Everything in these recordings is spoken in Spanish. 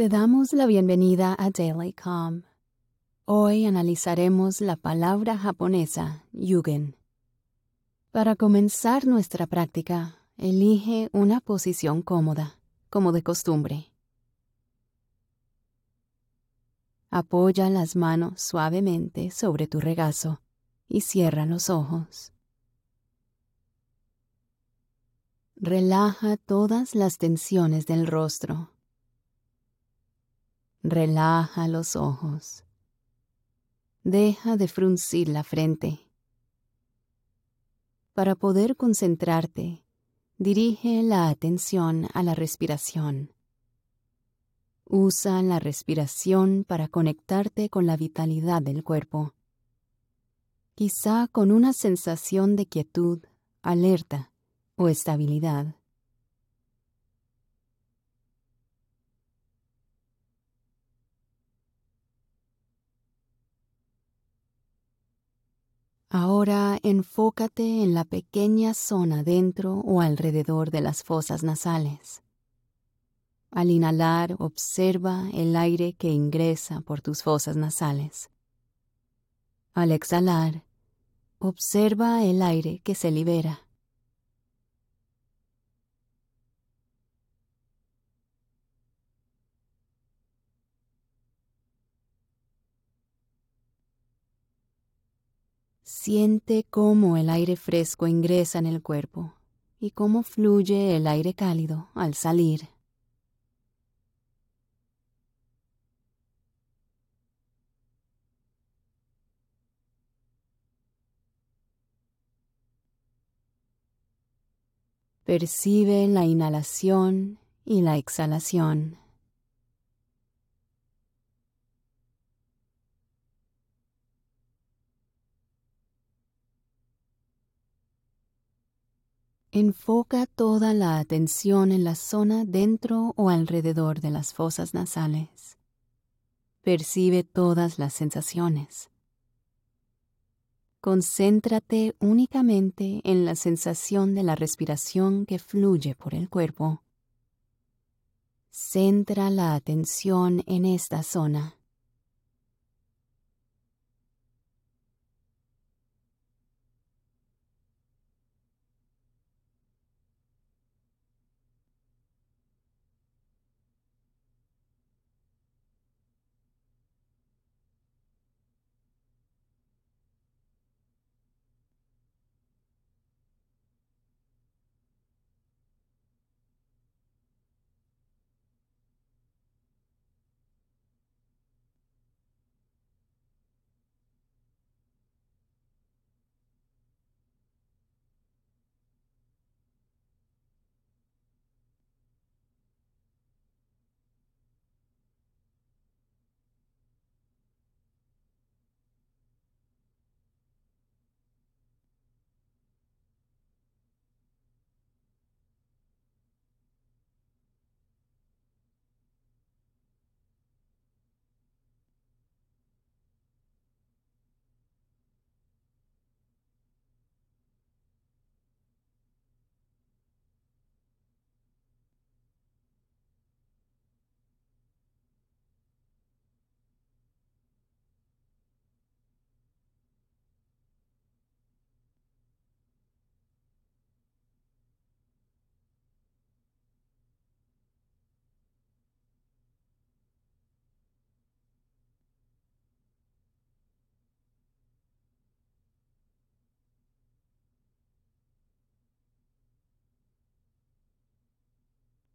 Te damos la bienvenida a Daily Calm. Hoy analizaremos la palabra japonesa yugen. Para comenzar nuestra práctica, elige una posición cómoda, como de costumbre. Apoya las manos suavemente sobre tu regazo y cierra los ojos. Relaja todas las tensiones del rostro. Relaja los ojos. Deja de fruncir la frente. Para poder concentrarte, dirige la atención a la respiración. Usa la respiración para conectarte con la vitalidad del cuerpo. Quizá con una sensación de quietud, alerta o estabilidad. Ahora enfócate en la pequeña zona dentro o alrededor de las fosas nasales. Al inhalar, observa el aire que ingresa por tus fosas nasales. Al exhalar, observa el aire que se libera. Siente cómo el aire fresco ingresa en el cuerpo y cómo fluye el aire cálido al salir. Percibe la inhalación y la exhalación. Enfoca toda la atención en la zona dentro o alrededor de las fosas nasales. Percibe todas las sensaciones. Concéntrate únicamente en la sensación de la respiración que fluye por el cuerpo. Centra la atención en esta zona.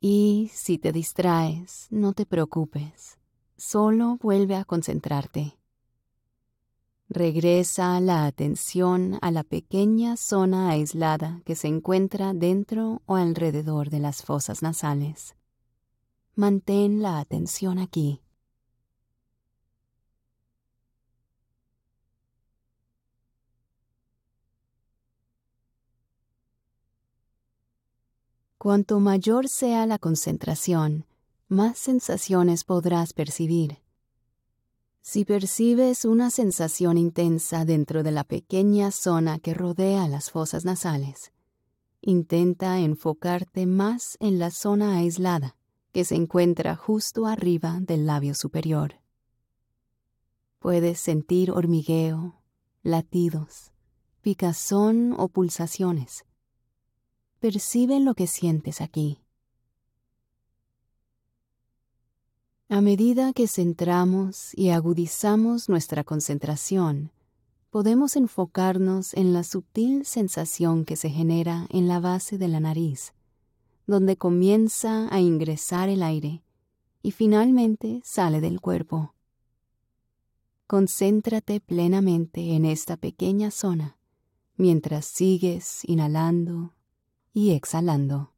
Y si te distraes, no te preocupes, solo vuelve a concentrarte. Regresa la atención a la pequeña zona aislada que se encuentra dentro o alrededor de las fosas nasales. Mantén la atención aquí. Cuanto mayor sea la concentración, más sensaciones podrás percibir. Si percibes una sensación intensa dentro de la pequeña zona que rodea las fosas nasales, intenta enfocarte más en la zona aislada que se encuentra justo arriba del labio superior. Puedes sentir hormigueo, latidos, picazón o pulsaciones. Percibe lo que sientes aquí. A medida que centramos y agudizamos nuestra concentración, podemos enfocarnos en la sutil sensación que se genera en la base de la nariz, donde comienza a ingresar el aire y finalmente sale del cuerpo. Concéntrate plenamente en esta pequeña zona mientras sigues inhalando y exhalando.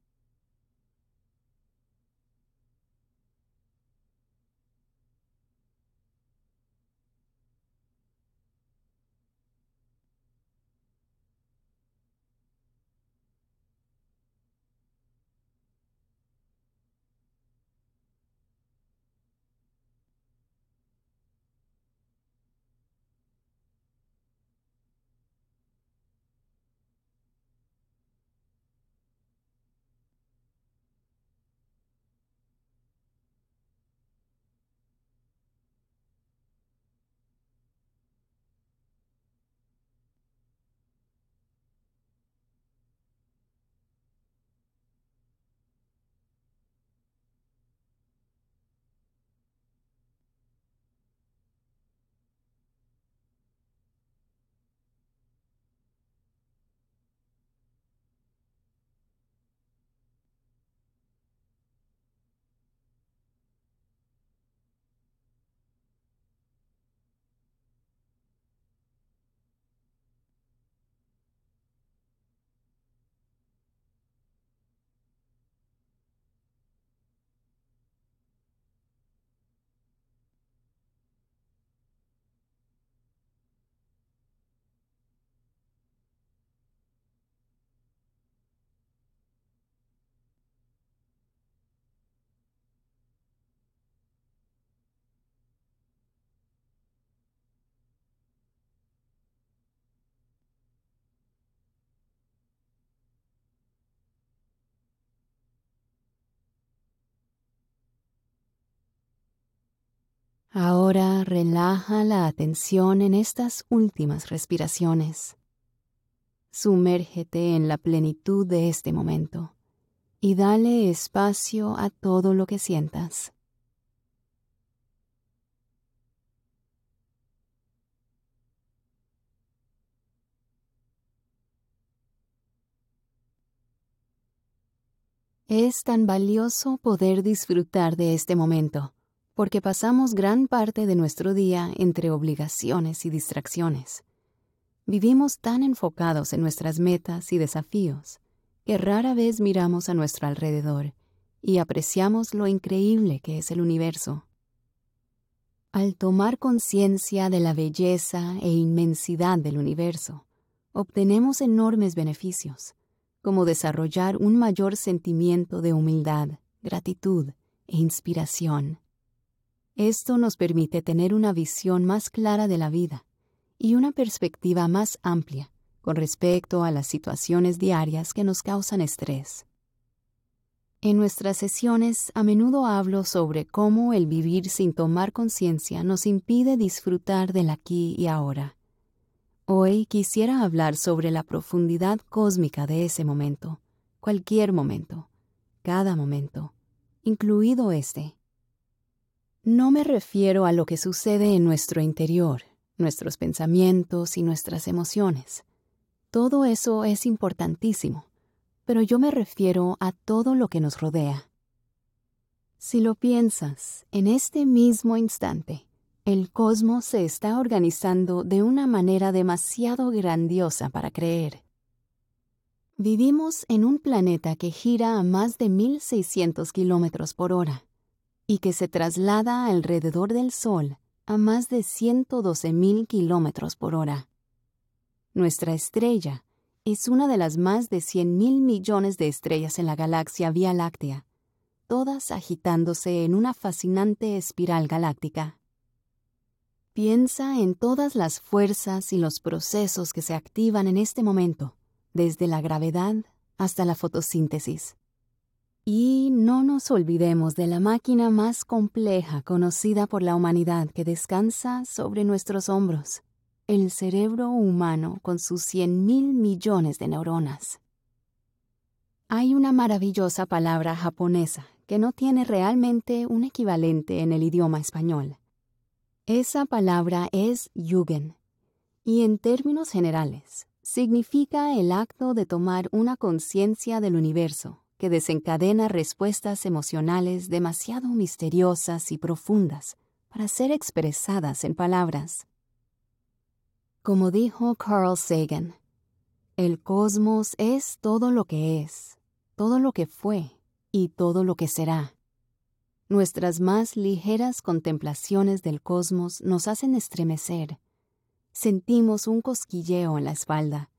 Ahora relaja la atención en estas últimas respiraciones. Sumérgete en la plenitud de este momento y dale espacio a todo lo que sientas. Es tan valioso poder disfrutar de este momento porque pasamos gran parte de nuestro día entre obligaciones y distracciones. Vivimos tan enfocados en nuestras metas y desafíos que rara vez miramos a nuestro alrededor y apreciamos lo increíble que es el universo. Al tomar conciencia de la belleza e inmensidad del universo, obtenemos enormes beneficios, como desarrollar un mayor sentimiento de humildad, gratitud e inspiración. Esto nos permite tener una visión más clara de la vida y una perspectiva más amplia con respecto a las situaciones diarias que nos causan estrés. En nuestras sesiones a menudo hablo sobre cómo el vivir sin tomar conciencia nos impide disfrutar del aquí y ahora. Hoy quisiera hablar sobre la profundidad cósmica de ese momento, cualquier momento, cada momento, incluido este. No me refiero a lo que sucede en nuestro interior, nuestros pensamientos y nuestras emociones. Todo eso es importantísimo, pero yo me refiero a todo lo que nos rodea. Si lo piensas, en este mismo instante, el cosmos se está organizando de una manera demasiado grandiosa para creer. Vivimos en un planeta que gira a más de 1600 kilómetros por hora y que se traslada alrededor del Sol a más de 112.000 kilómetros por hora. Nuestra estrella es una de las más de 100.000 millones de estrellas en la galaxia Vía Láctea, todas agitándose en una fascinante espiral galáctica. Piensa en todas las fuerzas y los procesos que se activan en este momento, desde la gravedad hasta la fotosíntesis. Y no nos olvidemos de la máquina más compleja conocida por la humanidad que descansa sobre nuestros hombros, el cerebro humano con sus cien mil millones de neuronas. Hay una maravillosa palabra japonesa que no tiene realmente un equivalente en el idioma español. Esa palabra es yugen, y en términos generales significa el acto de tomar una conciencia del universo que desencadena respuestas emocionales demasiado misteriosas y profundas para ser expresadas en palabras. Como dijo Carl Sagan, el cosmos es todo lo que es, todo lo que fue y todo lo que será. Nuestras más ligeras contemplaciones del cosmos nos hacen estremecer. Sentimos un cosquilleo en la espalda,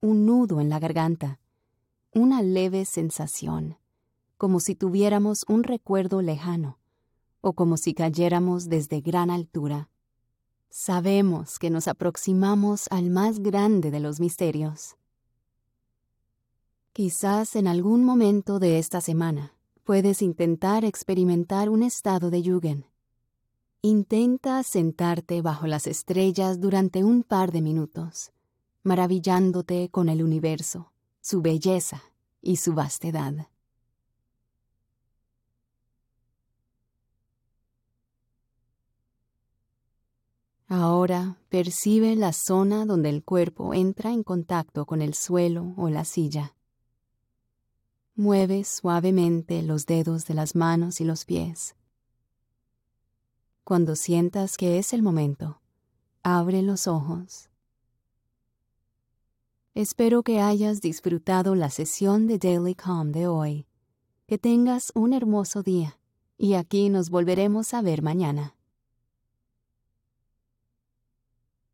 un nudo en la garganta, una leve sensación, como si tuviéramos un recuerdo lejano o como si cayéramos desde gran altura. Sabemos que nos aproximamos al más grande de los misterios. Quizás en algún momento de esta semana puedes intentar experimentar un estado de yugen. Intenta sentarte bajo las estrellas durante un par de minutos, maravillándote con el universo su belleza y su vastedad. Ahora percibe la zona donde el cuerpo entra en contacto con el suelo o la silla. Mueve suavemente los dedos de las manos y los pies. Cuando sientas que es el momento, abre los ojos Espero que hayas disfrutado la sesión de Daily Calm de hoy. Que tengas un hermoso día y aquí nos volveremos a ver mañana.